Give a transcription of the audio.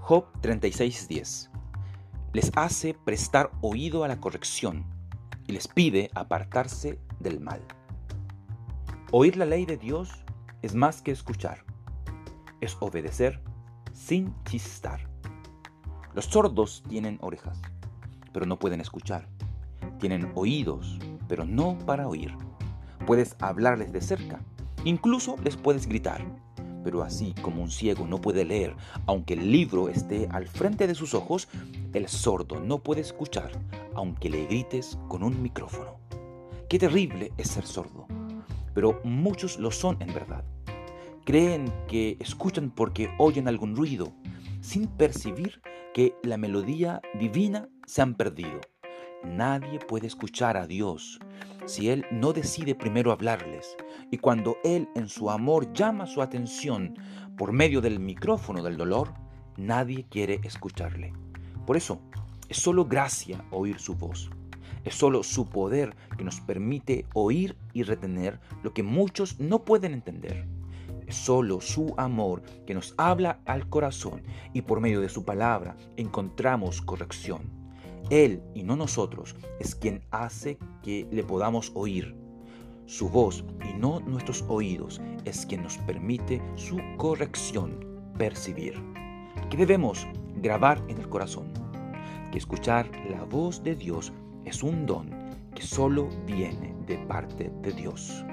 Job 36:10 les hace prestar oído a la corrección y les pide apartarse del mal. Oír la ley de Dios es más que escuchar, es obedecer sin chistar. Los sordos tienen orejas, pero no pueden escuchar. Tienen oídos, pero no para oír. Puedes hablarles de cerca, incluso les puedes gritar, pero así como un ciego no puede leer, aunque el libro esté al frente de sus ojos, el sordo no puede escuchar, aunque le grites con un micrófono. Qué terrible es ser sordo, pero muchos lo son en verdad. Creen que escuchan porque oyen algún ruido, sin percibir que la melodía divina se han perdido. Nadie puede escuchar a Dios si Él no decide primero hablarles. Y cuando Él en su amor llama su atención por medio del micrófono del dolor, nadie quiere escucharle. Por eso, es solo gracia oír su voz. Es solo su poder que nos permite oír y retener lo que muchos no pueden entender. Es solo su amor que nos habla al corazón y por medio de su palabra encontramos corrección. Él y no nosotros es quien hace que le podamos oír. Su voz y no nuestros oídos es quien nos permite su corrección percibir. ¿Qué debemos grabar en el corazón? Que escuchar la voz de Dios es un don que solo viene de parte de Dios.